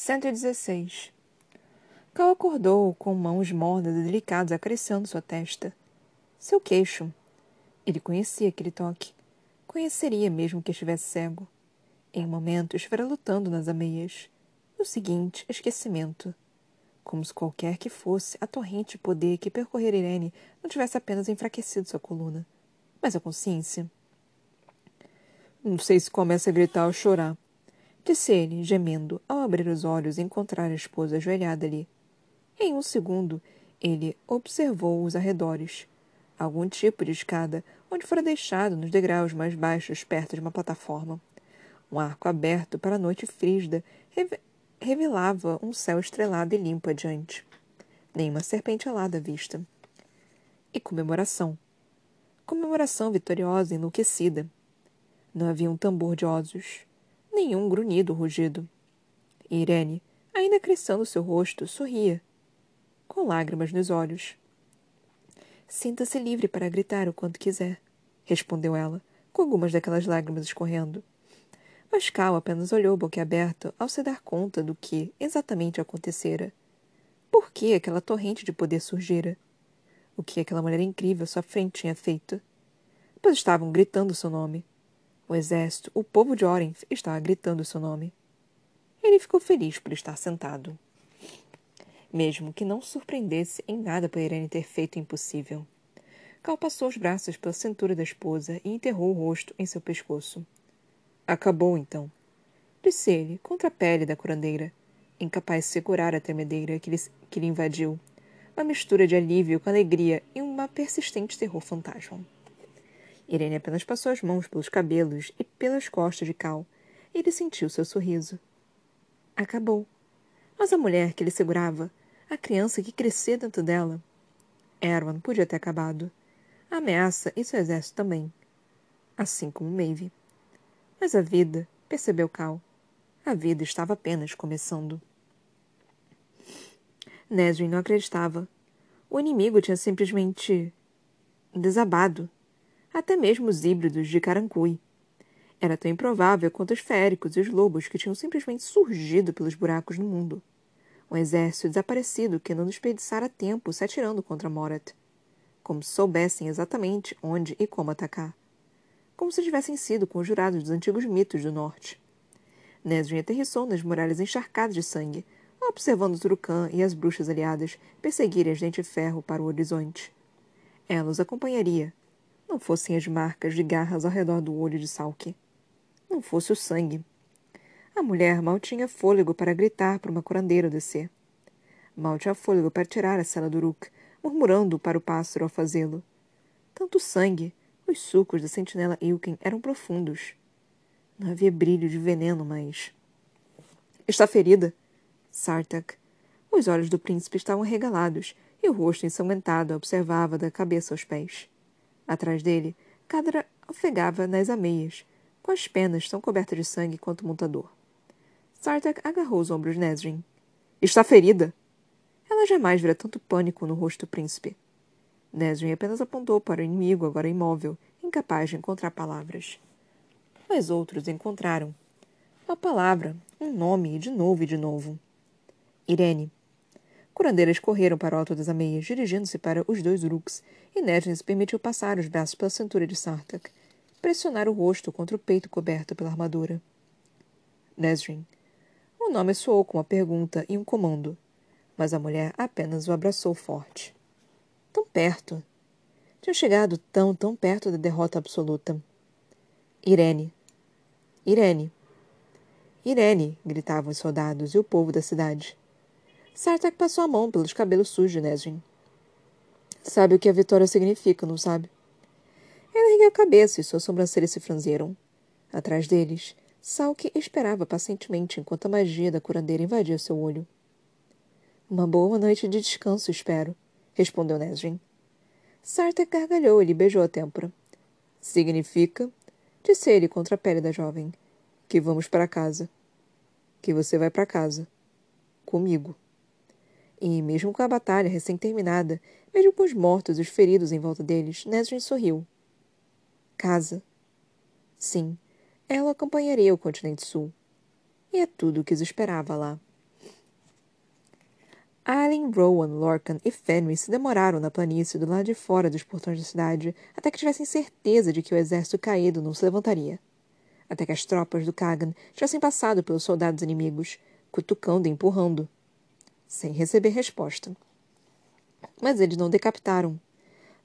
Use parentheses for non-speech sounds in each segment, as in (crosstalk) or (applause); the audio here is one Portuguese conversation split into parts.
116. Cal acordou com mãos mornas e delicadas acariciando sua testa. Seu queixo. Ele conhecia aquele toque. Conheceria mesmo que estivesse cego. Em um momento, estivera lutando nas ameias. No seguinte, esquecimento. Como se qualquer que fosse a torrente de poder que percorrera Irene não tivesse apenas enfraquecido sua coluna, mas a consciência. Não sei se começa a gritar ou chorar, Disse ele, gemendo, ao abrir os olhos e encontrar a esposa ajoelhada ali. Em um segundo, ele observou os arredores. Algum tipo de escada, onde fora deixado nos degraus mais baixos perto de uma plataforma. Um arco aberto para a noite frígida revelava um céu estrelado e limpo adiante. Nenhuma serpente alada à vista. E comemoração. Comemoração vitoriosa e enlouquecida. Não havia um tambor de ósios nenhum grunhido rugido. Irene, ainda crescendo seu rosto, sorria, com lágrimas nos olhos. Sinta-se livre para gritar o quanto quiser, respondeu ela, com algumas daquelas lágrimas escorrendo. Mas Cal apenas olhou boquiaberto ao se dar conta do que exatamente acontecera. Por que aquela torrente de poder surgira? O que aquela mulher incrível à sua frente tinha feito? Pois estavam gritando seu nome. O exército, o povo de Orenth, estava gritando seu nome. Ele ficou feliz por estar sentado. Mesmo que não surpreendesse em nada por Irene ter feito o impossível. Cal passou os braços pela cintura da esposa e enterrou o rosto em seu pescoço. Acabou, então. Disse ele, contra a pele da curandeira, incapaz de segurar a tremedeira que lhe, que lhe invadiu. Uma mistura de alívio com alegria e uma persistente terror fantasma. Irene apenas passou as mãos pelos cabelos e pelas costas de Cal. E ele sentiu seu sorriso. Acabou. Mas a mulher que ele segurava, a criança que crescia dentro dela, Erwan podia ter acabado. A ameaça e seu exército também. Assim como Maeve. Mas a vida, percebeu Cal, a vida estava apenas começando. Nesrin não acreditava. O inimigo tinha simplesmente desabado até mesmo os híbridos de Carancui. Era tão improvável quanto os féricos e os lobos que tinham simplesmente surgido pelos buracos no mundo. Um exército desaparecido que não desperdiçara tempo se atirando contra Morat. Como se soubessem exatamente onde e como atacar. Como se tivessem sido conjurados dos antigos mitos do norte. Nesrin aterrissou nas muralhas encharcadas de sangue, observando Turucan e as bruxas aliadas perseguirem as dente ferro para o horizonte. Ela os acompanharia, não fossem as marcas de garras ao redor do olho de Salke. Não fosse o sangue. A mulher mal tinha fôlego para gritar para uma curandeira descer. Mal tinha fôlego para tirar a cela do Uruk, murmurando para o pássaro ao fazê-lo. Tanto sangue, os sucos da sentinela Ilken eram profundos. Não havia brilho de veneno mais. Está ferida? Sartak. Os olhos do príncipe estavam regalados e o rosto ensanguentado observava da cabeça aos pés. Atrás dele, Cadra ofegava nas ameias, com as penas tão cobertas de sangue quanto o montador. Sartak agarrou os ombros de Nesrin. Está ferida! Ela jamais vira tanto pânico no rosto do príncipe. Nesrin apenas apontou para o inimigo, agora imóvel, incapaz de encontrar palavras. Mas outros encontraram. Uma palavra, um nome, de novo e de novo. Irene. Curandeiras correram para o alto das ameias, dirigindo-se para os dois uruks, e Nedgens permitiu passar os braços pela cintura de Sartak, pressionar o rosto contra o peito coberto pela armadura. Nesrin. O nome soou com uma pergunta e um comando, mas a mulher apenas o abraçou forte. Tão perto. Tinham chegado tão, tão perto da derrota absoluta. Irene. Irene. Irene! gritavam os soldados e o povo da cidade. Sartak passou a mão pelos cabelos sujos de Nesrin. Sabe o que a vitória significa, não sabe? Ela ergueu a cabeça e suas sobrancelhas se franziram. Atrás deles, Salk esperava pacientemente enquanto a magia da curandeira invadia seu olho. Uma boa noite de descanso, espero, respondeu Nesrin. Sartak gargalhou e lhe beijou a têmpora. Significa, disse ele contra a pele da jovem, que vamos para casa. Que você vai para casa. Comigo. E, mesmo com a batalha recém-terminada, mesmo com os mortos e os feridos em volta deles, Nesrin sorriu. Casa. Sim, ela acompanharia o continente sul. E é tudo o que os esperava lá. Allen, Rowan, Lorcan e Fenris se demoraram na planície do lado de fora dos portões da cidade até que tivessem certeza de que o exército caído não se levantaria. Até que as tropas do Kagan tivessem passado pelos soldados inimigos, cutucando e empurrando, sem receber resposta. Mas eles não decapitaram.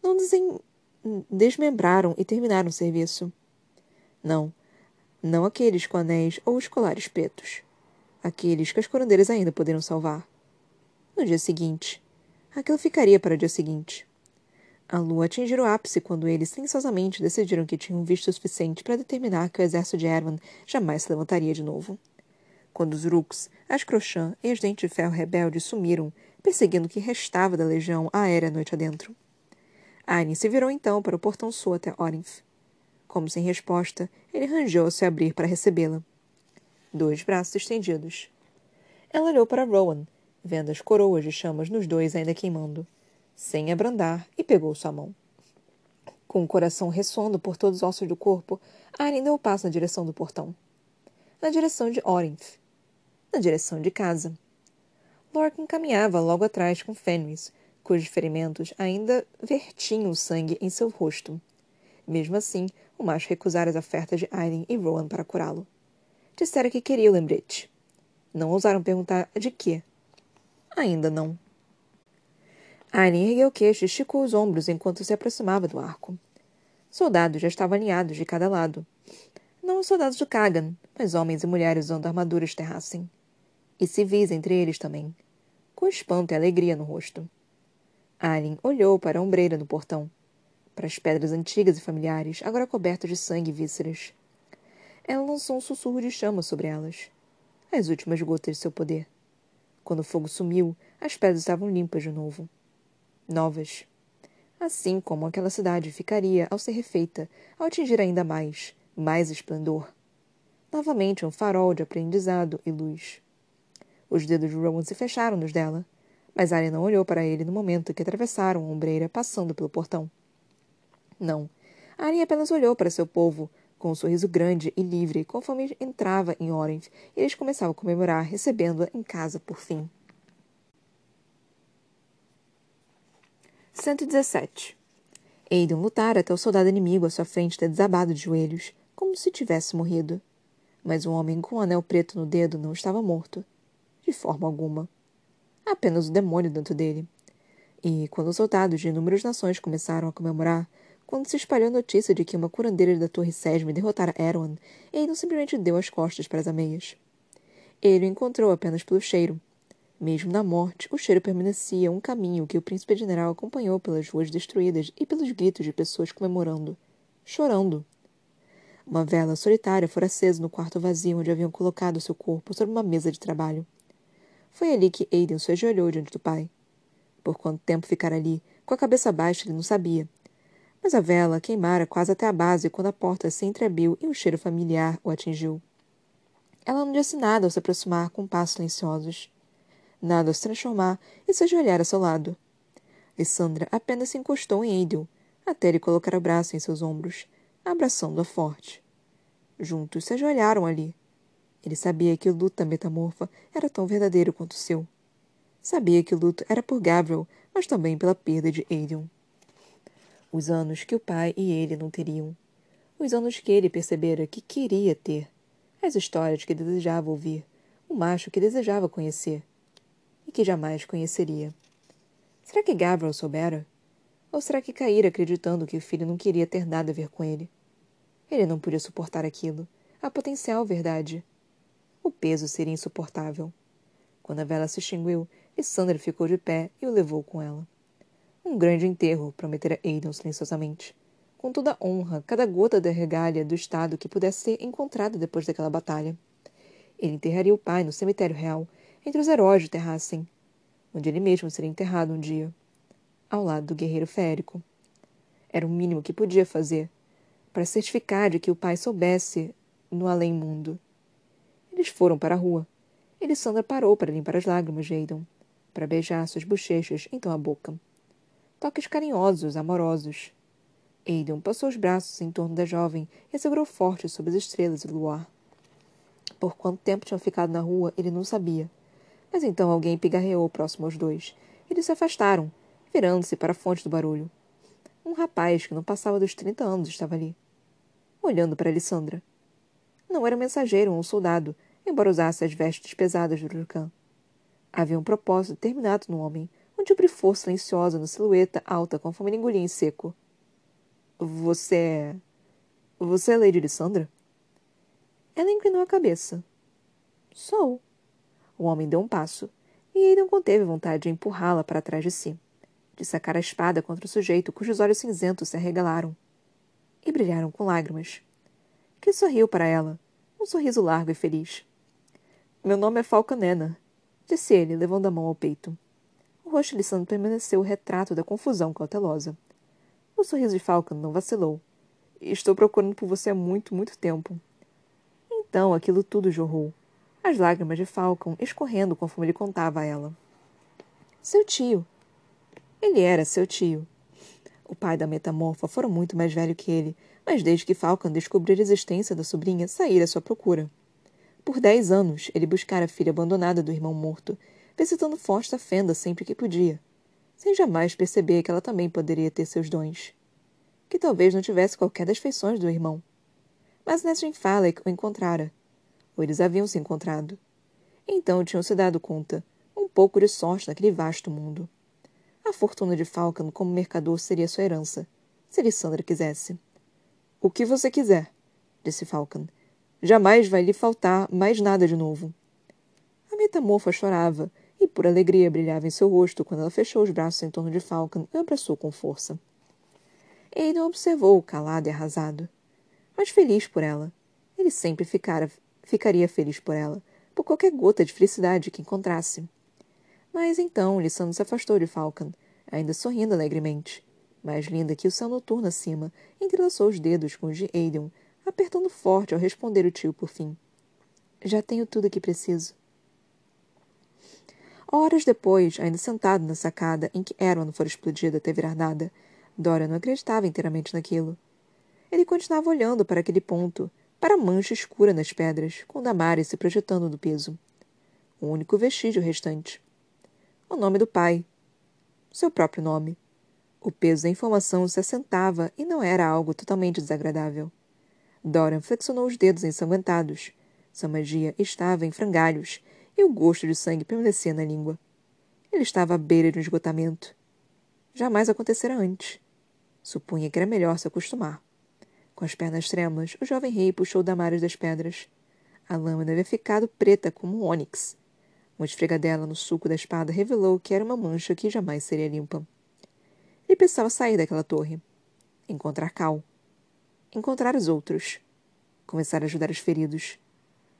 Não desen... desmembraram e terminaram o serviço. Não. Não aqueles com anéis ou os colares pretos. Aqueles que as corandeiras ainda poderiam salvar. No dia seguinte. Aquilo ficaria para o dia seguinte. A lua atingira o ápice quando eles silenciosamente decidiram que tinham visto o suficiente para determinar que o exército de Erwan jamais se levantaria de novo. Quando os Rooks, as Crochã e os Dentes de Ferro rebeldes sumiram, perseguindo o que restava da legião aérea noite adentro. Arin se virou então para o portão sul até Orinth. Como sem resposta, ele rangeu a se abrir para recebê-la. Dois braços estendidos. Ela olhou para Rowan, vendo as coroas de chamas nos dois ainda queimando, sem abrandar, e pegou sua mão. Com o coração ressoando por todos os ossos do corpo, Arin deu o passo na direção do portão. Na direção de Orinth. Na direção de casa. Lorcan caminhava logo atrás com Fenris, cujos ferimentos ainda vertiam o sangue em seu rosto. Mesmo assim, o macho recusara as ofertas de Aileen e Rowan para curá-lo. Dissera que queria o lembrete. Não ousaram perguntar de quê. Ainda não. Aileen ergueu o queixo e esticou os ombros enquanto se aproximava do arco. Soldados já estavam alinhados de cada lado. Não os soldados do Kagan, mas homens e mulheres usando armaduras terrassem. E civis entre eles também com espanto e alegria no rosto. Alien olhou para a ombreira do portão, para as pedras antigas e familiares, agora cobertas de sangue e vísceras. Ela lançou um sussurro de chama sobre elas, as últimas gotas de seu poder. Quando o fogo sumiu, as pedras estavam limpas de novo. Novas. Assim como aquela cidade ficaria ao ser refeita, ao atingir ainda mais, mais esplendor. Novamente um farol de aprendizado e luz. Os dedos de Rowan se fecharam nos dela, mas Arya não olhou para ele no momento que atravessaram a ombreira passando pelo portão. Não. Arya apenas olhou para seu povo, com um sorriso grande e livre, conforme entrava em Orinth, e eles começavam a comemorar, recebendo-a em casa por fim. 117. Aiden lutara até o soldado inimigo à sua frente ter desabado de joelhos, como se tivesse morrido. Mas o homem com o anel preto no dedo não estava morto. De forma alguma. Apenas o demônio dentro dele. E quando os soldados de inúmeras nações começaram a comemorar, quando se espalhou a notícia de que uma curandeira da Torre Sesme derrotara Erwan, ele não simplesmente deu as costas para as ameias. Ele o encontrou apenas pelo cheiro. Mesmo na morte, o cheiro permanecia um caminho que o príncipe general acompanhou pelas ruas destruídas e pelos gritos de pessoas comemorando, chorando. Uma vela solitária fora acesa no quarto vazio onde haviam colocado seu corpo sobre uma mesa de trabalho. Foi ali que Aiden se ajoelhou diante do pai. Por quanto tempo ficara ali, com a cabeça baixa, ele não sabia. Mas a vela queimara quase até a base quando a porta se entreabriu e um cheiro familiar o atingiu. Ela não disse nada ao se aproximar com passos silenciosos. Nada ao se transformar e se ajoelhar a seu lado. Lissandra apenas se encostou em Aiden, até ele colocar o braço em seus ombros, abraçando-a forte. Juntos se ajoelharam ali, ele sabia que o luto da metamorfa era tão verdadeiro quanto o seu. Sabia que o luto era por Gabriel, mas também pela perda de Aiden. Os anos que o pai e ele não teriam. Os anos que ele percebera que queria ter. As histórias que desejava ouvir. O macho que desejava conhecer. E que jamais conheceria. Será que Gabriel soubera? Ou será que caíra acreditando que o filho não queria ter nada a ver com ele? Ele não podia suportar aquilo. A potencial verdade o peso seria insuportável. Quando a vela se extinguiu, Lissandra ficou de pé e o levou com ela. Um grande enterro, prometera Aidan silenciosamente. Com toda a honra, cada gota da regalha do Estado que pudesse ser encontrada depois daquela batalha. Ele enterraria o pai no cemitério real, entre os heróis de Terrassen, onde ele mesmo seria enterrado um dia, ao lado do guerreiro férico. Era o mínimo que podia fazer, para certificar de que o pai soubesse no além-mundo eles foram para a rua. Elisandra parou para limpar as lágrimas de Aidan, para beijar suas bochechas, então a boca. Toques carinhosos, amorosos. Aidan passou os braços em torno da jovem e segurou forte sob as estrelas e o luar. Por quanto tempo tinham ficado na rua, ele não sabia, Mas então alguém pigarreou próximo aos dois. Eles se afastaram, virando-se para a fonte do barulho. Um rapaz que não passava dos trinta anos estava ali, olhando para Alessandra. Não era um mensageiro ou um soldado, embora usasse as vestes pesadas do Urcã. Havia um propósito determinado no homem, um tipo de força silenciosa na silhueta alta conforme ele engolia em seco. Você é. Você é Lady Lissandra? Ela inclinou a cabeça. Sou. O homem deu um passo, e ele não conteve vontade de empurrá-la para trás de si, de sacar a espada contra o sujeito cujos olhos cinzentos se arregalaram e brilharam com lágrimas. Que sorriu para ela, um sorriso largo e feliz. Meu nome é Falcanena, disse ele, levando a mão ao peito. O rosto de Santo permaneceu o retrato da confusão cautelosa. O sorriso de Falcon não vacilou. Estou procurando por você há muito, muito tempo. Então aquilo tudo jorrou as lágrimas de Falcon escorrendo conforme ele contava a ela. Seu tio. Ele era seu tio. O pai da metamorfa fora muito mais velho que ele, mas desde que Falcon descobriu a existência da sobrinha, saíra à sua procura. Por dez anos, ele buscara a filha abandonada do irmão morto, visitando Fosta Fenda sempre que podia, sem jamais perceber que ela também poderia ter seus dons. Que talvez não tivesse qualquer das feições do irmão. Mas Nesrin Falek o encontrara, ou eles haviam se encontrado. Então tinham se dado conta, um pouco de sorte naquele vasto mundo. A fortuna de Falcon como mercador seria sua herança, se Lissandra quisesse. O que você quiser, disse Falcon. Jamais vai lhe faltar mais nada de novo. A metamorfa chorava, e por alegria brilhava em seu rosto quando ela fechou os braços em torno de Falcon e abraçou com força. Não observou, calado e arrasado, mas feliz por ela. Ele sempre ficara Ficaria feliz por ela, por qualquer gota de felicidade que encontrasse. Mas então Lissandra se afastou de Falcon, ainda sorrindo alegremente. Mais linda que o céu noturno acima, entrelaçou os dedos com os de Aiden, apertando forte ao responder o tio por fim. Já tenho tudo o que preciso. Horas depois, ainda sentado na sacada em que Erwan fora explodido até virar nada, Dora não acreditava inteiramente naquilo. Ele continuava olhando para aquele ponto, para a mancha escura nas pedras, com Damares se projetando do peso. O único vestígio restante. O nome do pai. Seu próprio nome. O peso da informação se assentava e não era algo totalmente desagradável. Dorian flexionou os dedos ensanguentados. Sua magia estava em frangalhos e o gosto de sangue permanecia na língua. Ele estava à beira de um esgotamento. Jamais acontecera antes. Supunha que era melhor se acostumar. Com as pernas trêmulas, o jovem rei puxou Damares das pedras. A lâmina havia ficado preta como um ônix. Uma esfregadela no sulco da espada revelou que era uma mancha que jamais seria limpa. Ele precisava sair daquela torre. Encontrar Cal. Encontrar os outros. Começar a ajudar os feridos.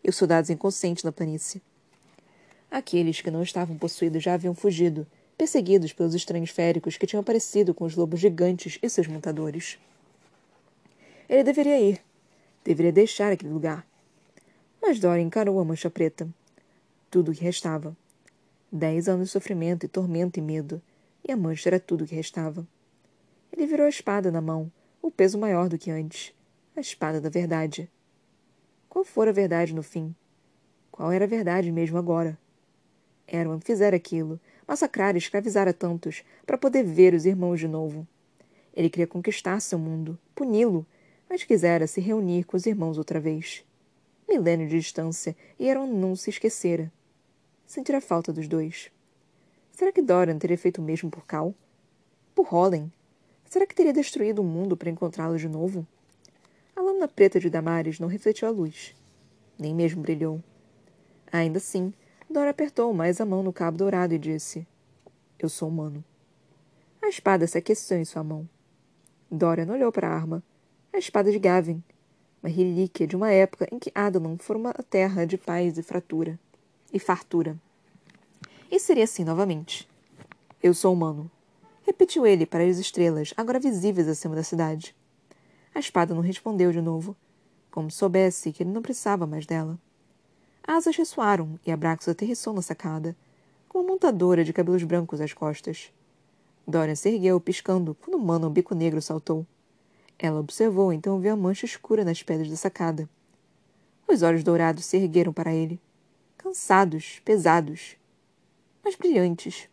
E os soldados inconscientes na planície. Aqueles que não estavam possuídos já haviam fugido, perseguidos pelos estranhos féricos que tinham aparecido com os lobos gigantes e seus montadores. Ele deveria ir. Deveria deixar aquele lugar. Mas Dora encarou a mancha preta. Tudo o que restava. Dez anos de sofrimento e tormento e medo. E a mancha era tudo o que restava. Ele virou a espada na mão, o peso maior do que antes. A espada da verdade. Qual fora a verdade no fim? Qual era a verdade mesmo agora? Erwan fizera aquilo, massacrar e escravizara tantos, para poder ver os irmãos de novo. Ele queria conquistar seu mundo, puni-lo, mas quisera se reunir com os irmãos outra vez. Milênio de distância, e Aaron não se esquecera. Sentira falta dos dois. Será que Doran teria feito o mesmo por Cal? Por Hollen? Será que teria destruído o mundo para encontrá-lo de novo? A lâmina preta de Damares não refletiu a luz. Nem mesmo brilhou. Ainda assim, Dora apertou mais a mão no cabo dourado e disse: Eu sou humano. A espada se aqueceu em sua mão. Dorian olhou para a arma, a espada de Gavin, uma relíquia de uma época em que Adalon fora uma terra de paz e fratura e fartura. E seria assim novamente. Eu sou humano, repetiu ele para as estrelas, agora visíveis acima da cidade. A espada não respondeu de novo, como se soubesse que ele não precisava mais dela. Asas ressoaram e Abraxos aterrissou na sacada, com uma montadora de cabelos brancos às costas. Dorian se ergueu, piscando, quando o humano, o bico negro, saltou. Ela observou, então viu a mancha escura nas pedras da sacada. Os olhos dourados se ergueram para ele. Cansados, pesados. mas brilhantes.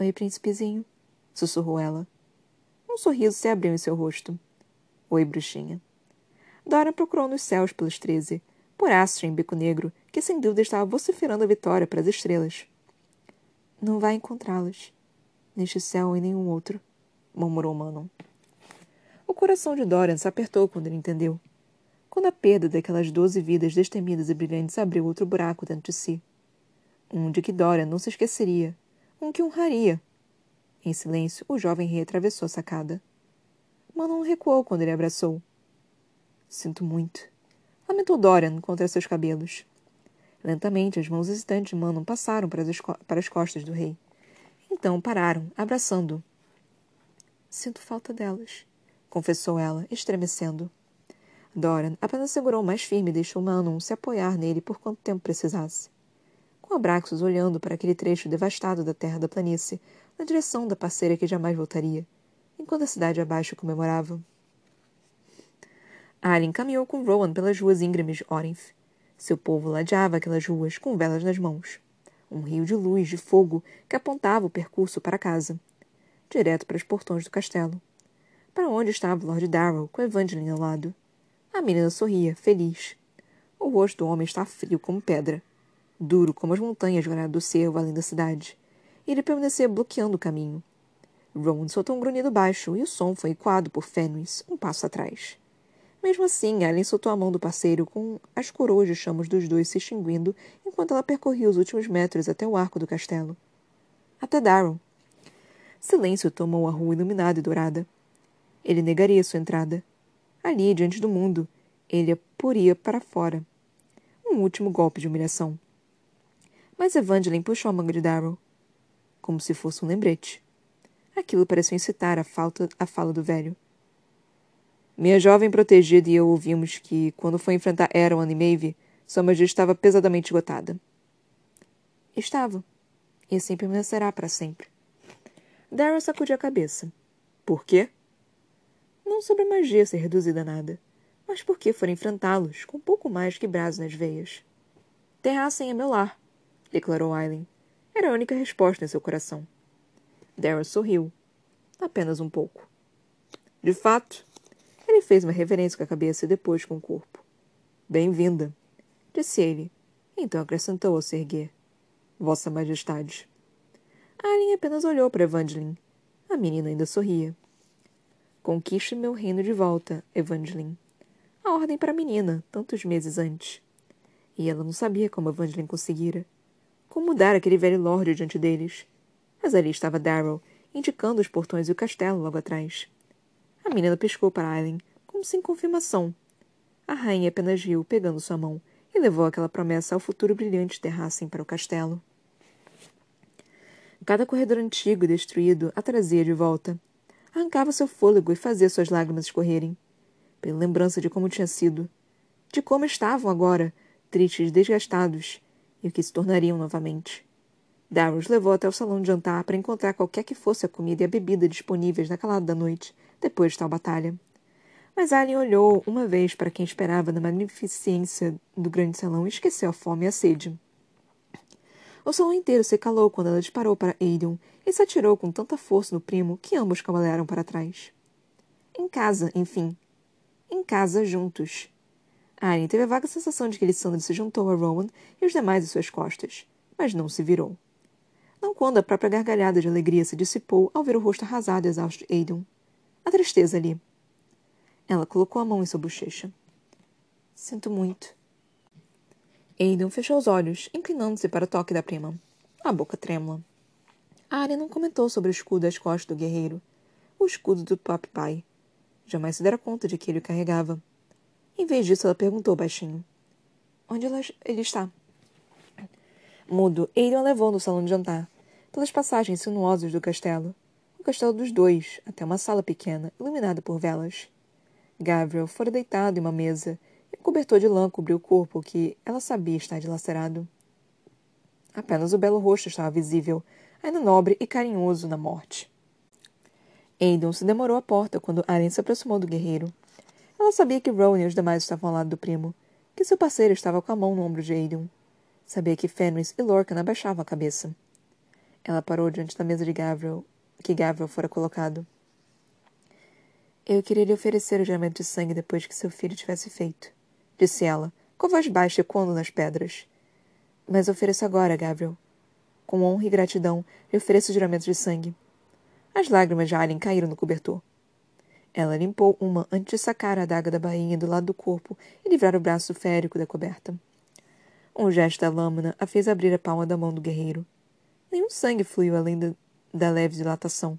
Oi, príncipezinho, sussurrou ela. Um sorriso se abriu em seu rosto. Oi, bruxinha. Dora procurou nos céus pelos treze, por Astro em Bico Negro, que sem dúvida estava vociferando a vitória para as estrelas. Não vai encontrá-las, neste céu e nenhum outro, murmurou Manon. O coração de Dorian se apertou quando ele entendeu. Quando a perda daquelas doze vidas destemidas e brilhantes abriu outro buraco dentro de si. Um de que Dorian não se esqueceria, um que honraria. Em silêncio, o jovem rei atravessou a sacada. Manon recuou quando ele abraçou. Sinto muito. Lamentou Dorian contra seus cabelos. Lentamente, as mãos hesitantes de Manon passaram para as, para as costas do rei. Então pararam, abraçando-o. Sinto falta delas, confessou ela, estremecendo. Dorian apenas segurou mais firme e deixou Manon se apoiar nele por quanto tempo precisasse. Com Abraxos olhando para aquele trecho devastado da terra da planície, na direção da parceira que jamais voltaria, enquanto a cidade abaixo comemorava. Alien caminhou com Rowan pelas ruas íngremes de Orenth. Seu povo ladeava aquelas ruas com velas nas mãos. Um rio de luz, de fogo, que apontava o percurso para casa. Direto para os portões do castelo. Para onde estava Lord Darrell, com Evangeline ao lado. A menina sorria, feliz. O rosto do homem está frio como pedra. Duro como as montanhas do cervo além da cidade ele permanecia bloqueando o caminho. Rowan soltou um grunhido baixo e o som foi ecoado por Fenris, um passo atrás. Mesmo assim, Alien soltou a mão do parceiro com as coroas de chamas dos dois se extinguindo enquanto ela percorria os últimos metros até o arco do castelo. Até Darrow. Silêncio tomou a rua iluminada e dourada. Ele negaria sua entrada. Ali, diante do mundo, ele a poria para fora. Um último golpe de humilhação. Mas Evangeline puxou a manga de Darrow como se fosse um lembrete. Aquilo pareceu incitar a, falta, a fala do velho. Minha jovem protegida e eu ouvimos que, quando foi enfrentar Erwan e Maeve, sua magia estava pesadamente esgotada. Estava. E assim permanecerá para sempre. Daryl sacudiu a cabeça. Por quê? Não sobre a magia ser reduzida a nada, mas porque for enfrentá-los com pouco mais que brasa nas veias. Terrassem é meu lar, declarou Aileen. Era a única resposta em seu coração. Darren sorriu. Apenas um pouco. De fato, ele fez uma reverência com a cabeça e depois com o corpo. Bem-vinda, disse ele. Então acrescentou ao se erguer. Vossa Majestade. Alien apenas olhou para Evangeline. A menina ainda sorria. Conquiste meu reino de volta, Evangeline. A ordem para a menina, tantos meses antes. E ela não sabia como Evangeline conseguira. Como mudar aquele velho lorde diante deles? Mas ali estava Darrow, indicando os portões e o castelo logo atrás. A menina piscou para Aileen, como sem confirmação. A rainha apenas riu, pegando sua mão, e levou aquela promessa ao futuro brilhante terrassem para o castelo. Cada corredor antigo e destruído a trazia de volta. Arrancava seu fôlego e fazia suas lágrimas escorrerem. Pela lembrança de como tinha sido. De como estavam agora, tristes e desgastados, e o que se tornariam novamente. Darrows levou até o salão de jantar para encontrar qualquer que fosse a comida e a bebida disponíveis na calada da noite, depois de tal batalha. Mas Alien olhou uma vez para quem esperava na magnificência do grande salão e esqueceu a fome e a sede. O salão inteiro se calou quando ela disparou para Aiden e se atirou com tanta força no primo que ambos cavalearam para trás. Em casa, enfim. Em casa, juntos. Arya teve a vaga sensação de que Lissandra se juntou a Rowan e os demais às suas costas, mas não se virou. Não quando a própria gargalhada de alegria se dissipou ao ver o rosto arrasado e exausto de Aiden. A tristeza ali. Ela colocou a mão em sua bochecha. Sinto muito. Aiden fechou os olhos, inclinando-se para o toque da prima. A boca trêmula. Arya não comentou sobre o escudo às costas do guerreiro. O escudo do Pop Pai. Jamais se dera conta de que ele o carregava. Em vez disso, ela perguntou baixinho: Onde ela, ele está? Mudo, Aiden a levou no salão de jantar, pelas passagens sinuosas do castelo. O castelo dos dois, até uma sala pequena, iluminada por velas. Gabriel fora deitado em uma mesa, e um cobertor de lã cobriu o corpo que ela sabia estar dilacerado. Apenas o belo rosto estava visível, ainda nobre e carinhoso na morte. Aiden se demorou à porta quando Aren se aproximou do guerreiro. Ela sabia que Rowan e os demais estavam ao lado do primo, que seu parceiro estava com a mão no ombro de Aiden. Sabia que Fenris e Lorcan abaixavam a cabeça. Ela parou diante da mesa de Gabriel, que Gabriel fora colocado. Eu queria lhe oferecer o juramento de sangue depois que seu filho tivesse feito, disse ela, com voz baixa ecoando nas pedras. Mas ofereço agora, Gabriel. Com honra e gratidão, lhe ofereço o juramento de sangue. As lágrimas de Alien caíram no cobertor. Ela limpou uma antes de sacar a adaga da bainha do lado do corpo e livrar o braço férico da coberta. Um gesto da lâmina a fez abrir a palma da mão do guerreiro. Nenhum sangue fluiu além da, da leve dilatação.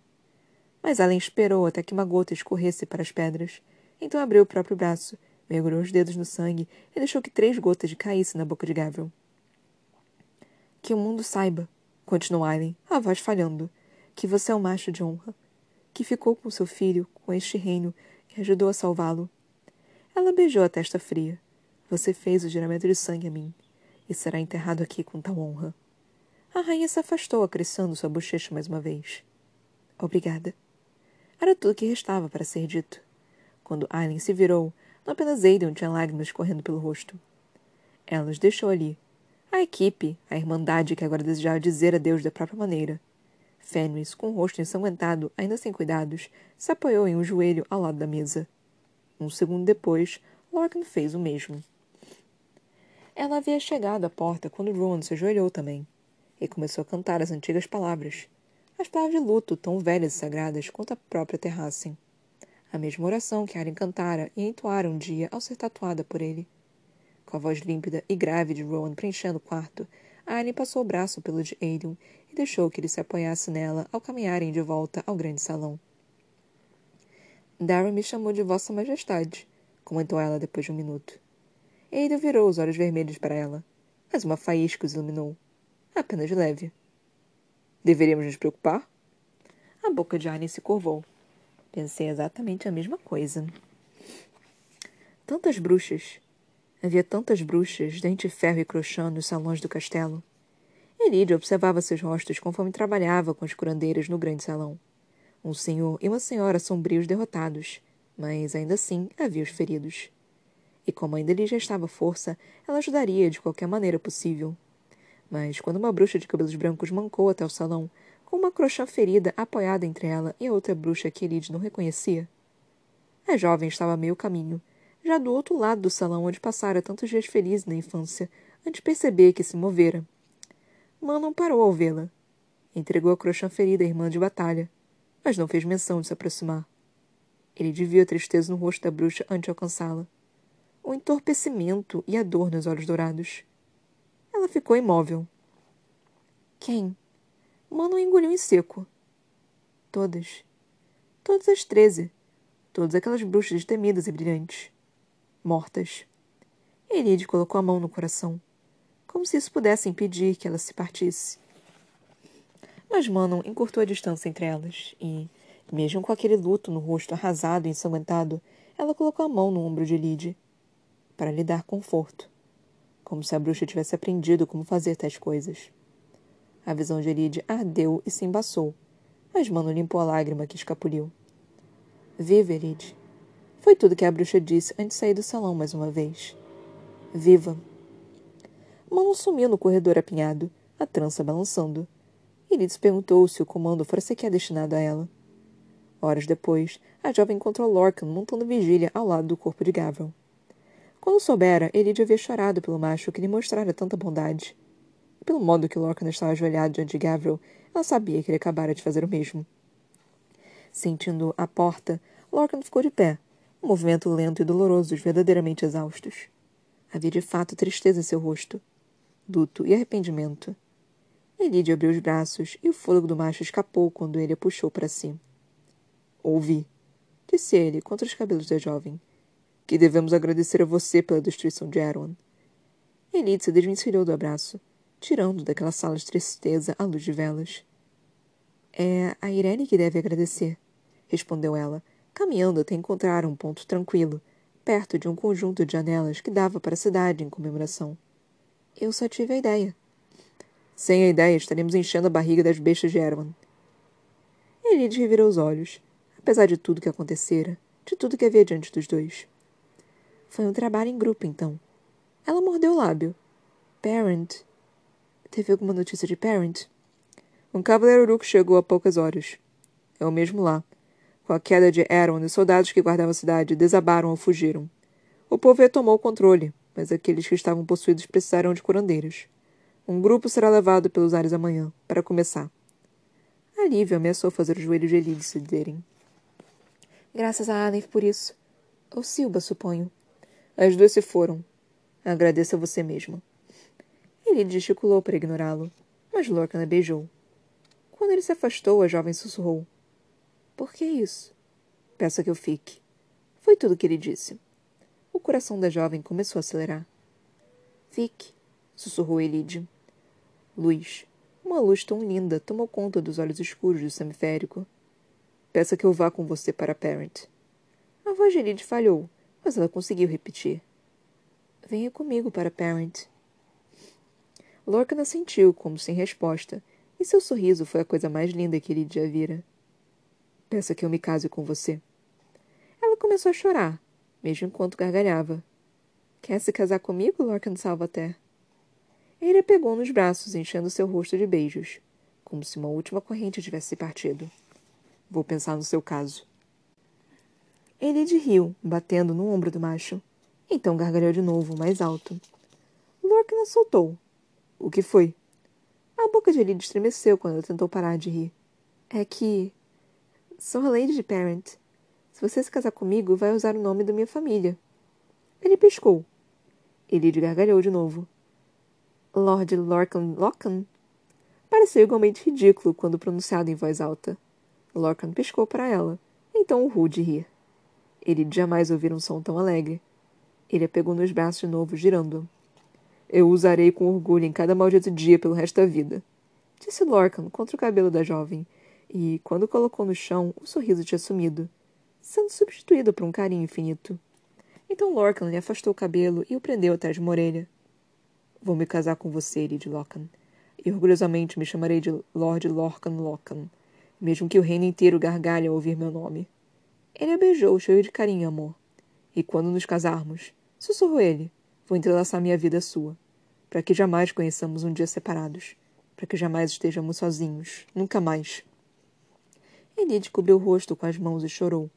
Mas Allen esperou até que uma gota escorresse para as pedras. Então abriu o próprio braço, mergulhou os dedos no sangue e deixou que três gotas caíssem na boca de Gabriel. Que o mundo saiba, continuou Allen, a voz falhando, que você é um macho de honra que ficou com seu filho, com este reino, e ajudou a salvá-lo. Ela beijou a testa fria. Você fez o juramento de sangue a mim, e será enterrado aqui com tal honra. A rainha se afastou, acrescendo sua bochecha mais uma vez. Obrigada. Era tudo que restava para ser dito. Quando Aileen se virou, não apenas Aiden tinha lágrimas correndo pelo rosto. Ela os deixou ali. A equipe, a irmandade que agora desejava dizer adeus da própria maneira. Fenris, com o rosto ensanguentado, ainda sem cuidados, se apoiou em um joelho ao lado da mesa. Um segundo depois, Lorcan fez o mesmo. Ela havia chegado à porta quando Rowan se ajoelhou também, e começou a cantar as antigas palavras, as palavras de luto tão velhas e sagradas quanto a própria Terrassen. A mesma oração que Aren cantara e entoara um dia ao ser tatuada por ele. Com a voz límpida e grave de Rowan preenchendo o quarto, Aren passou o braço pelo de Aiden e deixou que ele se apoiasse nela ao caminharem de volta ao grande salão. Darren me chamou de Vossa Majestade, comentou ela depois de um minuto. Ada virou os olhos vermelhos para ela, mas uma faísca os iluminou. Apenas de leve. Deveríamos nos preocupar? A boca de Arne se curvou. Pensei exatamente a mesma coisa. Tantas bruxas. Havia tantas bruxas, dente ferro e crochã nos salões do castelo. Elidia observava seus rostos conforme trabalhava com as curandeiras no grande salão. Um senhor e uma senhora sombrios derrotados, mas ainda assim havia os feridos. E como ainda lhe restava força, ela ajudaria de qualquer maneira possível. Mas quando uma bruxa de cabelos brancos mancou até o salão, com uma crochã ferida apoiada entre ela e outra bruxa que Elide não reconhecia, a jovem estava a meio caminho, já do outro lado do salão onde passara tantos dias felizes na infância, antes de perceber que se movera. Manon parou ao vê-la. Entregou a crochã ferida à irmã de batalha, mas não fez menção de se aproximar. Ele viu a tristeza no rosto da bruxa antes de alcançá-la. O entorpecimento e a dor nos olhos dourados. Ela ficou imóvel. Quem? Manon engoliu em seco. Todas. Todas as treze. Todas aquelas bruxas temidas e brilhantes. Mortas. Elide colocou a mão no coração como se isso pudesse impedir que ela se partisse. Mas Manon encurtou a distância entre elas e, mesmo com aquele luto no rosto arrasado e ensanguentado, ela colocou a mão no ombro de Lydie para lhe dar conforto, como se a bruxa tivesse aprendido como fazer tais coisas. A visão de Lydie ardeu e se embaçou, mas Manon limpou a lágrima que escapuliu. Viva, Elide. Foi tudo que a bruxa disse antes de sair do salão mais uma vez. Viva! Manon sumiu no corredor apinhado, a trança balançando. Iris perguntou se o comando fora sequer destinado a ela. Horas depois, a jovem encontrou Lorcan montando vigília ao lado do corpo de Gavel. Quando soubera, Elide havia chorado pelo macho que lhe mostrara tanta bondade. E pelo modo que Lorcan estava ajoelhado diante de Gavril, ela sabia que ele acabara de fazer o mesmo. Sentindo a porta, Lorcan ficou de pé, um movimento lento e doloroso dos verdadeiramente exaustos. Havia de fato tristeza em seu rosto luto e arrependimento. Elide abriu os braços e o fôlego do macho escapou quando ele a puxou para si. Ouvi, disse ele contra os cabelos da jovem, que devemos agradecer a você pela destruição de Erwan. Elide se desvencilhou do abraço, tirando daquela sala de tristeza a luz de velas. É a Irene que deve agradecer, respondeu ela, caminhando até encontrar um ponto tranquilo, perto de um conjunto de janelas que dava para a cidade em comemoração. Eu só tive a ideia. Sem a ideia, estaremos enchendo a barriga das bestas de Erwan. Elide revirou os olhos, apesar de tudo que acontecera, de tudo que havia diante dos dois. Foi um trabalho em grupo, então. Ela mordeu o lábio. Parent. Teve alguma notícia de Parent? Um cavaleiro Uruk chegou há poucas horas. É o mesmo lá. Com a queda de Eron, os soldados que guardavam a cidade desabaram ou fugiram. O povo retomou o controle, mas aqueles que estavam possuídos precisaram de curandeiros. Um grupo será levado pelos ares amanhã, para começar. Alívio ameaçou fazer os joelhos de Elide cederem. Graças a Aleph por isso. Ou Silba, suponho. As duas se foram. Agradeça a você mesmo. Elide gesticulou para ignorá-lo, mas Lorcan a beijou. Quando ele se afastou, a jovem sussurrou. Por que isso? Peça que eu fique. Foi tudo o que ele disse. Coração da jovem começou a acelerar. Fique, sussurrou Elide. Luz. Uma luz tão linda tomou conta dos olhos escuros do semiférico. Peça que eu vá com você para Parent. A voz de Elide falhou, mas ela conseguiu repetir. Venha comigo para Parent. Lorcan assentiu, como sem resposta, e seu sorriso foi a coisa mais linda que já vira. Peça que eu me case com você. Ela começou a chorar, mesmo enquanto gargalhava. Quer se casar comigo, Lorcan Salvater? Ele a pegou nos braços, enchendo seu rosto de beijos, como se uma última corrente tivesse se partido. Vou pensar no seu caso. Elide riu, batendo no ombro do macho. Então gargalhou de novo, mais alto. Lorcan soltou. O que foi? A boca de Elide estremeceu quando ela tentou parar de rir. É que Sou a Lady de Parent. Se você se casar comigo, vai usar o nome da minha família. Ele piscou. Elide gargalhou de novo. Lord Lorcan Lockan? Pareceu igualmente ridículo quando pronunciado em voz alta. Lorcan piscou para ela, então o riu de rir. Elide jamais ouvira um som tão alegre. Ele a pegou nos braços de novo, girando. Eu usarei com orgulho em cada maldito dia pelo resto da vida. Disse Lorcan contra o cabelo da jovem, e, quando colocou no chão, o sorriso tinha sumido, sendo substituído por um carinho infinito. Então Lorcan lhe afastou o cabelo e o prendeu atrás de uma orelha. Vou me casar com você, Lady Lorcan, e orgulhosamente me chamarei de Lord Lorcan Lorcan, mesmo que o reino inteiro gargalhe ao ouvir meu nome. Ele a beijou, cheio de carinho amor. E quando nos casarmos, sussurrou ele, vou entrelaçar minha vida à sua, para que jamais conheçamos um dia separados, para que jamais estejamos sozinhos, nunca mais. Elide cobriu o rosto com as mãos e chorou,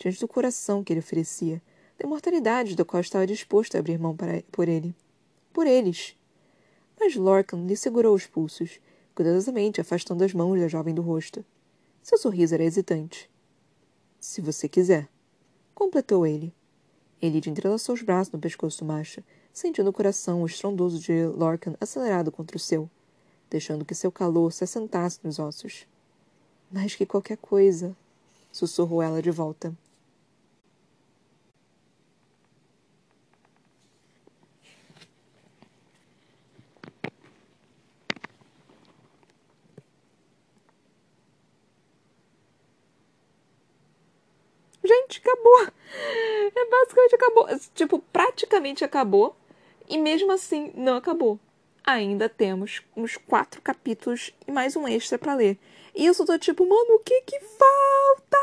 diante do coração que ele oferecia, da imortalidade do qual estava disposto a abrir mão para, por ele. Por eles. Mas Lorcan lhe segurou os pulsos, cuidadosamente afastando as mãos da jovem do rosto. Seu sorriso era hesitante. Se você quiser, completou ele. Elide entrelaçou os braços no pescoço do macho, sentindo o coração estrondoso de Lorcan acelerado contra o seu, deixando que seu calor se assentasse nos ossos. Mais que qualquer coisa, sussurrou ela de volta. Gente, acabou. É basicamente acabou. Tipo, praticamente acabou. E mesmo assim, não acabou. Ainda temos uns quatro capítulos e mais um extra para ler. E eu só tô tipo, mano, o que que falta?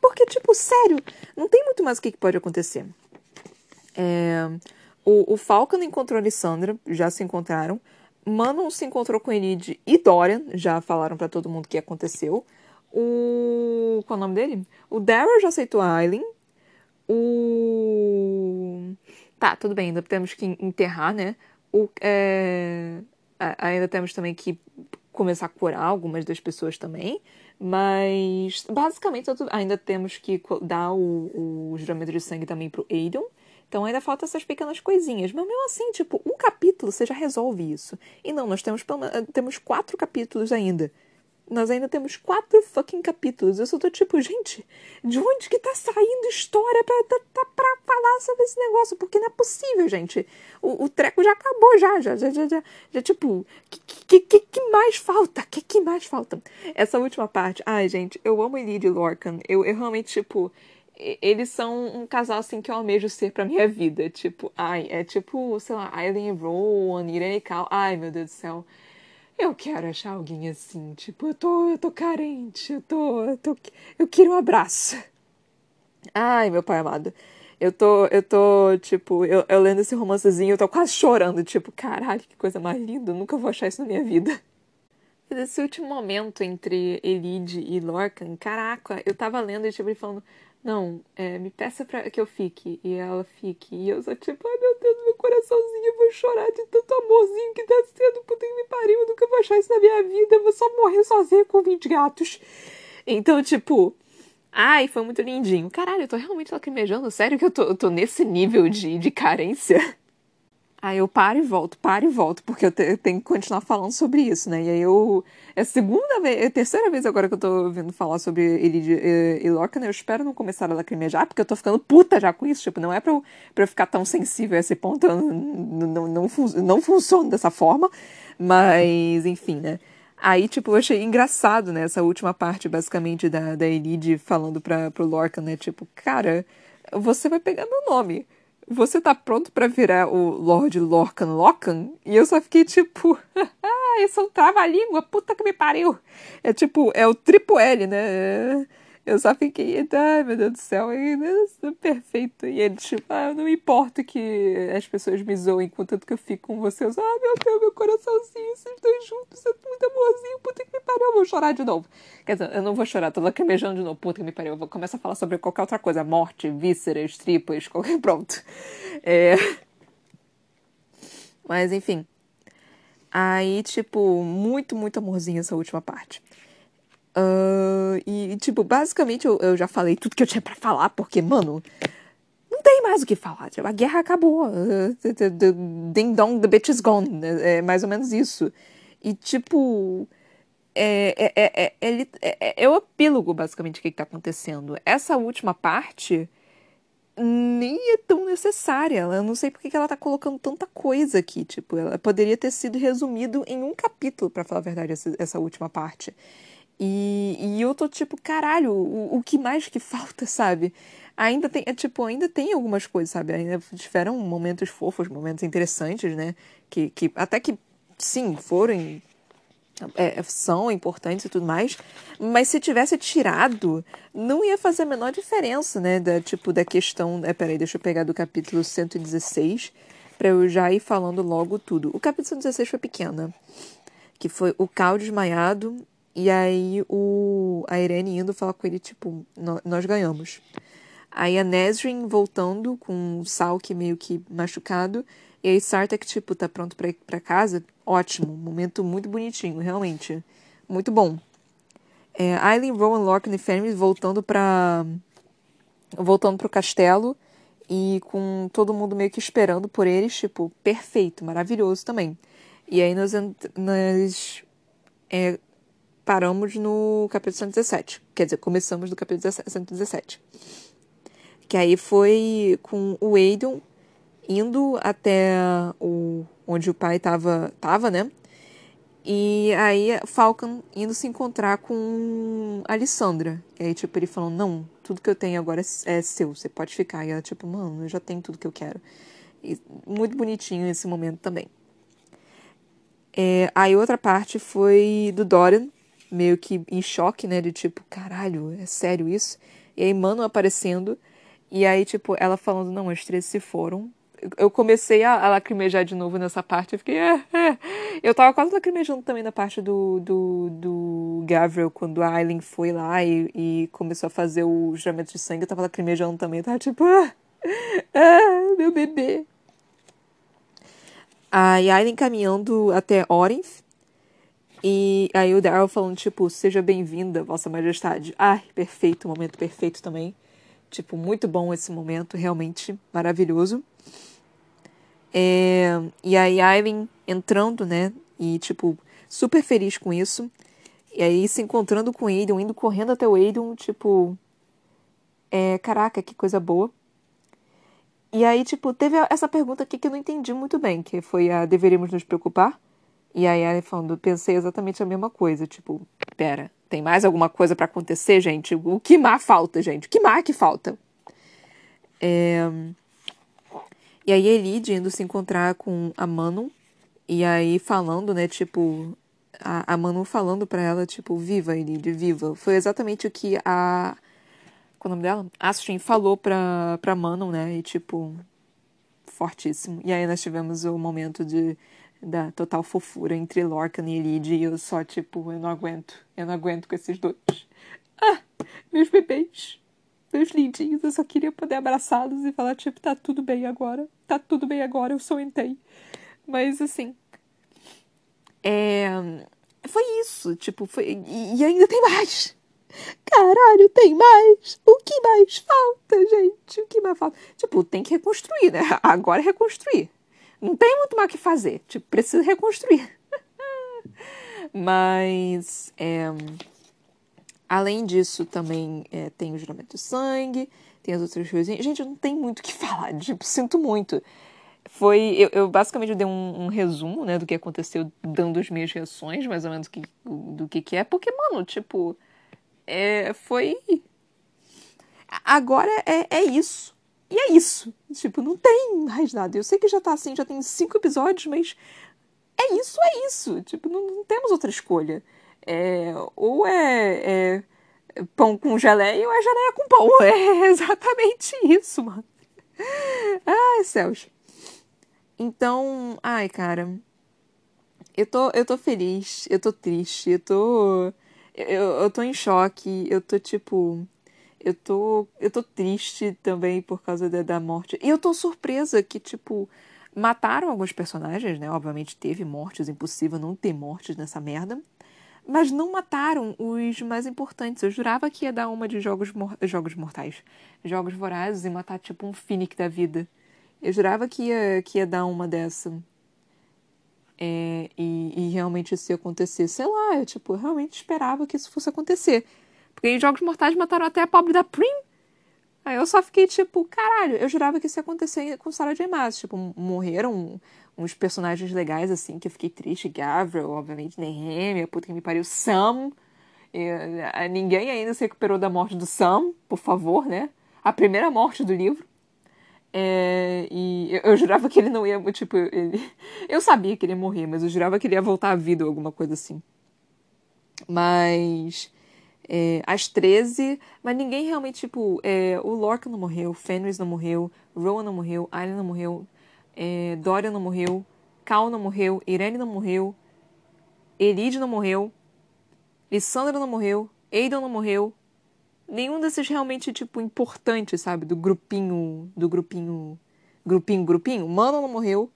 Porque, tipo, sério, não tem muito mais o que, que pode acontecer. É, o, o Falcon encontrou a Alessandra, já se encontraram. Manon se encontrou com Enid e Dorian, já falaram para todo mundo o que aconteceu. O. Qual é o nome dele? O Daryl já aceitou a Aileen. O. Tá, tudo bem, ainda temos que enterrar, né? O, é... Ainda temos também que começar a curar algumas das pessoas também, mas basicamente ainda temos que dar o, o juramento de sangue também pro Aiden. Então ainda falta essas pequenas coisinhas. Mas mesmo assim, tipo, um capítulo você já resolve isso. E não, nós temos, temos quatro capítulos ainda. Nós ainda temos quatro fucking capítulos. Eu só tô tipo, gente, de onde que tá saindo história pra, pra, pra falar sobre esse negócio? Porque não é possível, gente. O, o treco já acabou, já. Já, já, já, já, já tipo, que, que, que mais falta? Que que mais falta? Essa última parte. Ai, gente, eu amo Elide e Lorcan. Eu, eu realmente, tipo eles são um casal assim que eu almejo ser pra minha vida. Tipo, ai, é tipo, sei lá, Aileen Rowan, Irene Cal. Ai, meu Deus do céu. Eu quero achar alguém assim, tipo, eu tô, eu tô carente, eu tô, eu tô, eu quero um abraço. Ai, meu pai amado. Eu tô, eu tô, tipo, eu, eu lendo esse romancezinho, eu tô quase chorando, tipo, caralho, que coisa mais linda, nunca vou achar isso na minha vida. Esse último momento entre Elide e Lorcan, caraca, eu tava lendo e tipo, falando, não, é, me peça pra que eu fique, e ela fique. E eu só tipo, ai meu Deus, meu coraçãozinho, eu vou chorar de tanto amorzinho que tá sendo, puta que me pariu, eu nunca vou achar isso na minha vida, eu vou só morrer sozinha com 20 gatos. Então, tipo, ai, foi muito lindinho. Caralho, eu tô realmente lacrimejando, sério que eu tô, eu tô nesse nível de, de carência? Aí eu paro e volto, paro e volto, porque eu, te, eu, tenho que continuar falando sobre isso, né? E aí eu. É a segunda vez, é a terceira vez agora que eu tô ouvindo falar sobre ele e, e Lorcan, eu espero não começar a lacrimejar, porque eu tô ficando puta já com isso. Tipo, não é pra eu, pra eu ficar tão sensível a esse ponto, eu não, não, não, não funciona dessa forma. Mas, enfim, né? Aí, tipo, eu achei engraçado, né? Essa última parte, basicamente, da, da Elide falando pra, pro Lorcan, né? Tipo, cara, você vai pegar meu nome você tá pronto para virar o Lord Lorcan Lockan? E eu só fiquei tipo, (laughs) ah, isso é um trava-língua, puta que me pariu. É tipo, é o triplo L, né? Eu só fiquei, ai meu Deus do céu, é perfeito. E ele, tipo, ah, não importa que as pessoas me zoem, contanto que eu fico com vocês. Ah, meu Deus, meu coraçãozinho, vocês dois juntos, é muito amorzinho, puta que me pariu, eu vou chorar de novo. Quer dizer, eu não vou chorar, tô lacrimejando de novo, puta que me pariu. Eu vou começar a falar sobre qualquer outra coisa, morte, vísceras, tripas, qualquer, (laughs) pronto. É... Mas, enfim. Aí, tipo, muito, muito amorzinho essa última parte. Uh, e, tipo, basicamente eu, eu já falei tudo que eu tinha para falar, porque, mano, não tem mais o que falar. Tipo, a guerra acabou. Uh, the, the, ding dong, the bitch is gone. É, é mais ou menos isso. E, tipo. É, é, é, é, é, é o epílogo, basicamente, o que, está acontecendo. Essa última parte nem é tão necessária. Eu não sei por que ela tá colocando tanta coisa aqui. Tipo, ela poderia ter sido resumido em um capítulo, para falar a verdade, essa, essa última parte. E, e eu tô tipo, caralho, o, o que mais que falta, sabe? Ainda tem, é, tipo, ainda tem algumas coisas, sabe? Ainda tiveram momentos fofos, momentos interessantes, né? Que, que até que, sim, foram é, são importantes e tudo mais, mas se tivesse tirado, não ia fazer a menor diferença, né? Da, tipo, da questão. É, peraí, deixa eu pegar do capítulo 116 para eu já ir falando logo tudo. O capítulo 116 foi pequena, que foi o Cal desmaiado e aí o, a Irene indo falar com ele, tipo, nós ganhamos. Aí a Nesrin voltando com o Salk meio que machucado. E aí Sartek, tipo, tá pronto pra ir pra casa. Ótimo, momento muito bonitinho, realmente. Muito bom. É, Aileen, Rowan, Lorcan e Fenris voltando pra... Voltando pro castelo. E com todo mundo meio que esperando por eles, tipo, perfeito, maravilhoso também. E aí nós, nós é, paramos no capítulo 117. Quer dizer, começamos no capítulo 117. Que aí foi com o Aidon indo até o onde o pai tava, tava, né? E aí Falcon indo se encontrar com a Alessandra. E aí, tipo, ele falando, não, tudo que eu tenho agora é, é seu, você pode ficar. E ela, tipo, mano, eu já tenho tudo que eu quero. E muito bonitinho esse momento também. É, aí outra parte foi do Dorian, meio que em choque, né? De tipo, caralho, é sério isso? E aí, Mano aparecendo. E aí, tipo, ela falando, não, as três se foram. Eu comecei a, a lacrimejar de novo nessa parte. Eu fiquei, é, é. Eu tava quase lacrimejando também na parte do, do, do Gabriel, quando a Aileen foi lá e, e começou a fazer o juramento de sangue. Eu tava lacrimejando também. Eu tava tipo, ah, ah meu bebê. A Aileen caminhando até Orinth e aí o Daryl falando, tipo, seja bem-vinda, Vossa Majestade. Ai, perfeito, momento perfeito também. Tipo, muito bom esse momento, realmente maravilhoso. É... E aí Ivan entrando, né? E, tipo, super feliz com isso. E aí se encontrando com o Aiden, indo correndo até o Aiden, tipo... É, caraca, que coisa boa. E aí, tipo, teve essa pergunta aqui que eu não entendi muito bem, que foi a deveríamos nos preocupar? E aí ela falando, pensei exatamente a mesma coisa, tipo, pera, tem mais alguma coisa para acontecer, gente? O que mais falta, gente? O que mais que falta? É... E aí Elide indo se encontrar com a Manu, e aí falando, né, tipo, a, a Manu falando pra ela, tipo, viva, Elide, viva. Foi exatamente o que a... Qual é o nome dela? Astrid falou pra, pra Manu, né, e tipo, fortíssimo. E aí nós tivemos o momento de da total fofura entre Lorcan e Elide e eu só, tipo, eu não aguento. Eu não aguento com esses dois. Ah, meus bebês. Meus lindinhos, eu só queria poder abraçá-los e falar, tipo, tá tudo bem agora. Tá tudo bem agora, eu sou Entei. Mas, assim... É... Foi isso, tipo, foi... E ainda tem mais! Caralho, tem mais! O que mais falta, gente? O que mais falta? Tipo, tem que reconstruir, né? Agora é reconstruir. Não tem muito mais o que fazer. Tipo, precisa reconstruir. (laughs) Mas, é, além disso, também é, tem o juramento de sangue, tem as outras coisas. Gente, não tem muito o que (laughs) falar. Tipo, sinto muito. Foi. Eu, eu basicamente dei um, um, resumo, né, do que aconteceu, dando as minhas reações, mais ou menos, do que, do que, que é. Porque, mano, tipo é, foi. Agora é, é isso. E é isso. Tipo, não tem mais nada. Eu sei que já tá assim, já tem cinco episódios, mas é isso, é isso. Tipo, não, não temos outra escolha. É, ou é, é, pão com geleia ou é geleia com pão. É exatamente isso, mano. Ai, céus. Então, ai, cara. Eu tô, eu tô feliz, eu tô triste, eu tô eu, eu tô em choque, eu tô tipo. Eu tô, eu tô triste também por causa da, da morte. E eu tô surpresa que, tipo, mataram alguns personagens, né? Obviamente teve mortes, impossível não ter mortes nessa merda. Mas não mataram os mais importantes. Eu jurava que ia dar uma de jogos, mor jogos mortais. Jogos vorazes e matar, tipo, um Finnick da vida. Eu jurava que ia, que ia dar uma dessa. É, e, e, realmente isso ia acontecer. Sei lá, eu tipo, realmente esperava que isso fosse acontecer. Porque em Jogos Mortais mataram até a pobre da Prim. Aí eu só fiquei tipo, caralho, eu jurava que isso ia acontecer com Sarah J. Maas. Tipo, morreram uns personagens legais assim, que eu fiquei triste. Gavril, obviamente, Nehemia, puta que me pariu, Sam. E, ninguém ainda se recuperou da morte do Sam, por favor, né? A primeira morte do livro. É, e eu, eu, jurava que ele não ia, tipo, ele... (laughs) Eu sabia que ele ia morrer, mas eu jurava que ele ia voltar à vida ou alguma coisa assim. Mas... É, às 13, mas ninguém realmente, tipo, é, o Lorca não morreu, Fenris não morreu, Rowan não morreu, Arya não morreu, é, Dorian não morreu, Cal não morreu, Irene não morreu, Elide não morreu, Lissandra não morreu, Aidan não morreu, nenhum desses realmente, tipo, importantes, sabe? Do grupinho. Do grupinho. Grupinho, grupinho. Mano não morreu.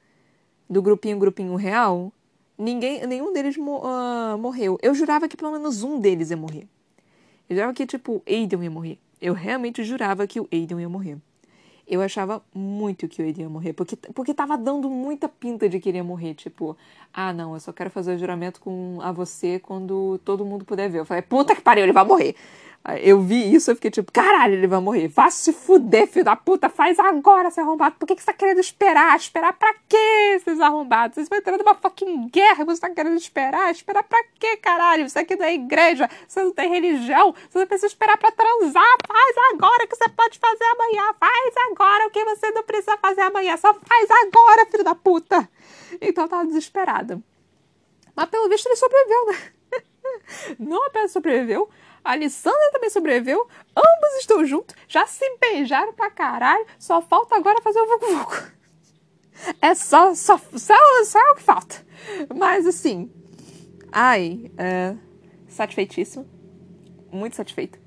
Do grupinho, grupinho real. Ninguém, nenhum deles uh, morreu. Eu jurava que pelo menos um deles ia morrer. Eu jurava que, tipo, Aiden ia morrer. Eu realmente jurava que o Aiden ia morrer. Eu achava muito que o Aiden ia morrer, porque, porque tava dando muita pinta de que ele ia morrer. Tipo, ah, não, eu só quero fazer o juramento com a você quando todo mundo puder ver. Eu falei, puta que pariu, ele vai morrer. Eu vi isso, eu fiquei tipo, caralho, ele vai morrer. Vá se fuder, filho da puta, faz agora, seu arrombado. Por que, que você tá querendo esperar? Esperar pra quê, esses arrombados? Vocês vão entrar numa fucking guerra e você tá querendo esperar? Esperar pra quê, caralho? Você aqui da igreja, você não tem religião, você não precisa esperar pra transar. Faz agora o que você pode fazer amanhã. Faz agora o que você não precisa fazer amanhã. Só faz agora, filho da puta. Então eu tava desesperada. Mas pelo visto ele sobreviveu, né? (laughs) Não apenas sobreviveu, a Alessandra também sobreviveu. Ambos estão juntos, já se beijaram pra caralho. Só falta agora fazer o vucu vucu. É só, só, só, só é o que falta. Mas assim, ai, é, satisfeitíssimo. Muito satisfeito.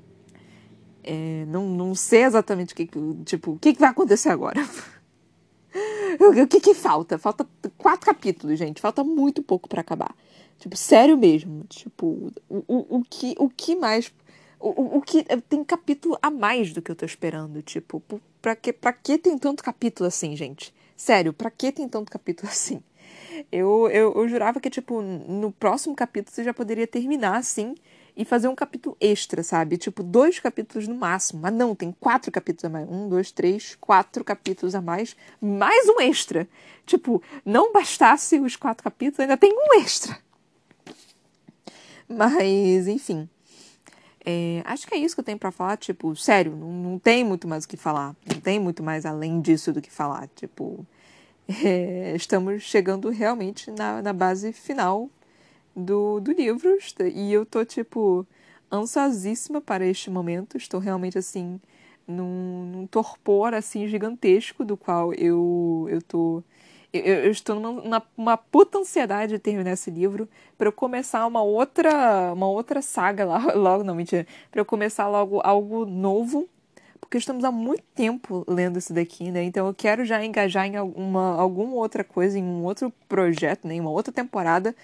É, não, não sei exatamente o que, tipo, o que, que vai acontecer agora. (laughs) o que, que falta? Falta quatro capítulos, gente. Falta muito pouco para acabar. Tipo, sério mesmo. Tipo, o, o, o, que, o que mais. O, o, que. Tem capítulo a mais do que eu tô esperando. Tipo, pra que, pra que tem tanto capítulo assim, gente? Sério, pra que tem tanto capítulo (laughs) assim? Eu, eu, eu jurava que, tipo, no próximo capítulo você já poderia terminar assim e fazer um capítulo extra, sabe? Tipo, dois capítulos no máximo. Mas não, tem quatro capítulos a mais. Um, dois, três, quatro capítulos a mais, mais um extra. Tipo, não bastasse os quatro capítulos, ainda tem um extra. Mas, enfim. É, acho que é isso que eu tenho para falar. Tipo, sério, não, não tem muito mais o que falar. Não tem muito mais além disso do que falar. Tipo, (laughs) é, estamos chegando realmente na, na base final do, do livro. E eu tô, tipo, ansiosíssima para este momento. Estou realmente, assim, num, num torpor, assim, gigantesco, do qual eu, eu tô Eu, eu estou numa, puta ansiedade de terminar esse livro para eu começar uma outra uma outra saga lá, (laughs) logo, não, mentira. Para eu começar logo algo novo, porque estamos há muito tempo lendo isso daqui, né? Então eu quero já engajar em alguma, alguma outra coisa, em um outro projeto, né? Em uma outra temporada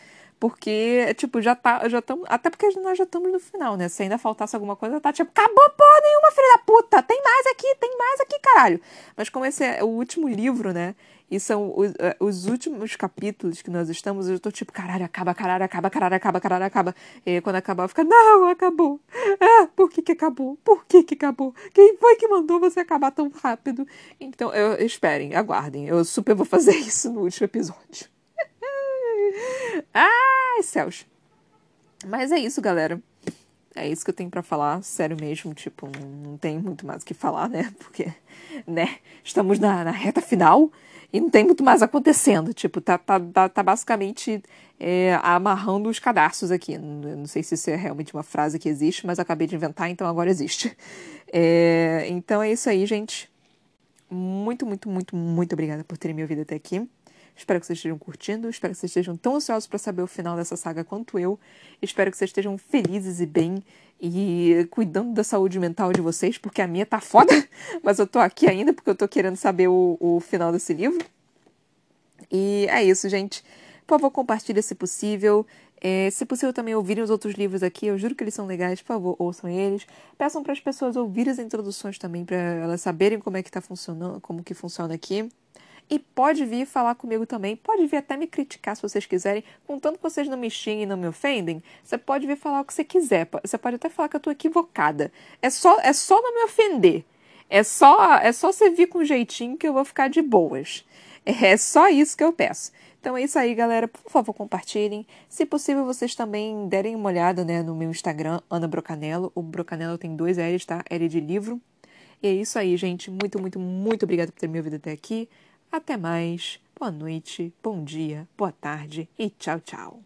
porque, tipo, já tá. Já tamo, até porque nós já estamos no final, né? Se ainda faltasse alguma coisa, tá tipo, acabou porra nenhuma, filha da puta! Tem mais aqui, tem mais aqui, caralho! Mas como esse é o último livro, né? E são os, é, os últimos capítulos que nós estamos, eu tô tipo, caralho, acaba, caralho, acaba, caralho, acaba, caralho, acaba. E quando acabar, eu fico, não, acabou. Ah, por que que acabou? Por que que acabou? Quem foi que mandou você acabar tão rápido? Então, eu, esperem, aguardem. Eu super vou fazer (laughs) isso no último episódio. (laughs) Ai, céus. Mas é isso, galera. É isso que eu tenho para falar, sério mesmo, tipo, não tem muito mais o que falar, né? (laughs) Porque, né, estamos na, na reta final e não tem muito mais acontecendo. Tipo, tá, tá, tá, tá basicamente é, amarrando os cadarços aqui. Não, sei se isso é realmente uma frase que existe, mas acabei de inventar, então agora existe. É, então é isso aí, gente. Muito, muito, muito, muito obrigada por terem me ouvido até aqui. Espero que vocês estejam curtindo, espero que vocês estejam tão ansiosos para saber o final dessa saga quanto eu. Espero que vocês estejam felizes e bem e cuidando da saúde mental de vocês, porque a minha tá foda, (laughs) mas eu tô aqui ainda porque eu tô querendo saber o, o final desse livro. E é isso, gente. Por favor, compartilhe se possível. É, se possível também ouvirem os outros livros aqui, eu juro que eles são legais, por favor, ouçam eles. Peçam para as pessoas ouvirem as introduções também, para elas saberem como é que tá funcionando, como que funciona aqui. E pode vir falar comigo também, pode vir até me criticar se vocês quiserem, contanto que vocês não me xinguem e não me ofendem, você pode vir falar o que você quiser, você pode até falar que eu estou equivocada. É só, é só não me ofender. É só, é só você vir com jeitinho que eu vou ficar de boas. É só isso que eu peço. Então é isso aí, galera. Por favor, compartilhem. Se possível, vocês também derem uma olhada né, no meu Instagram, Ana Brocanello. O Brocanello tem dois L's, tá? L de livro. E é isso aí, gente. Muito, muito, muito obrigada por ter me ouvido até aqui. Até mais, boa noite, bom dia, boa tarde e tchau, tchau.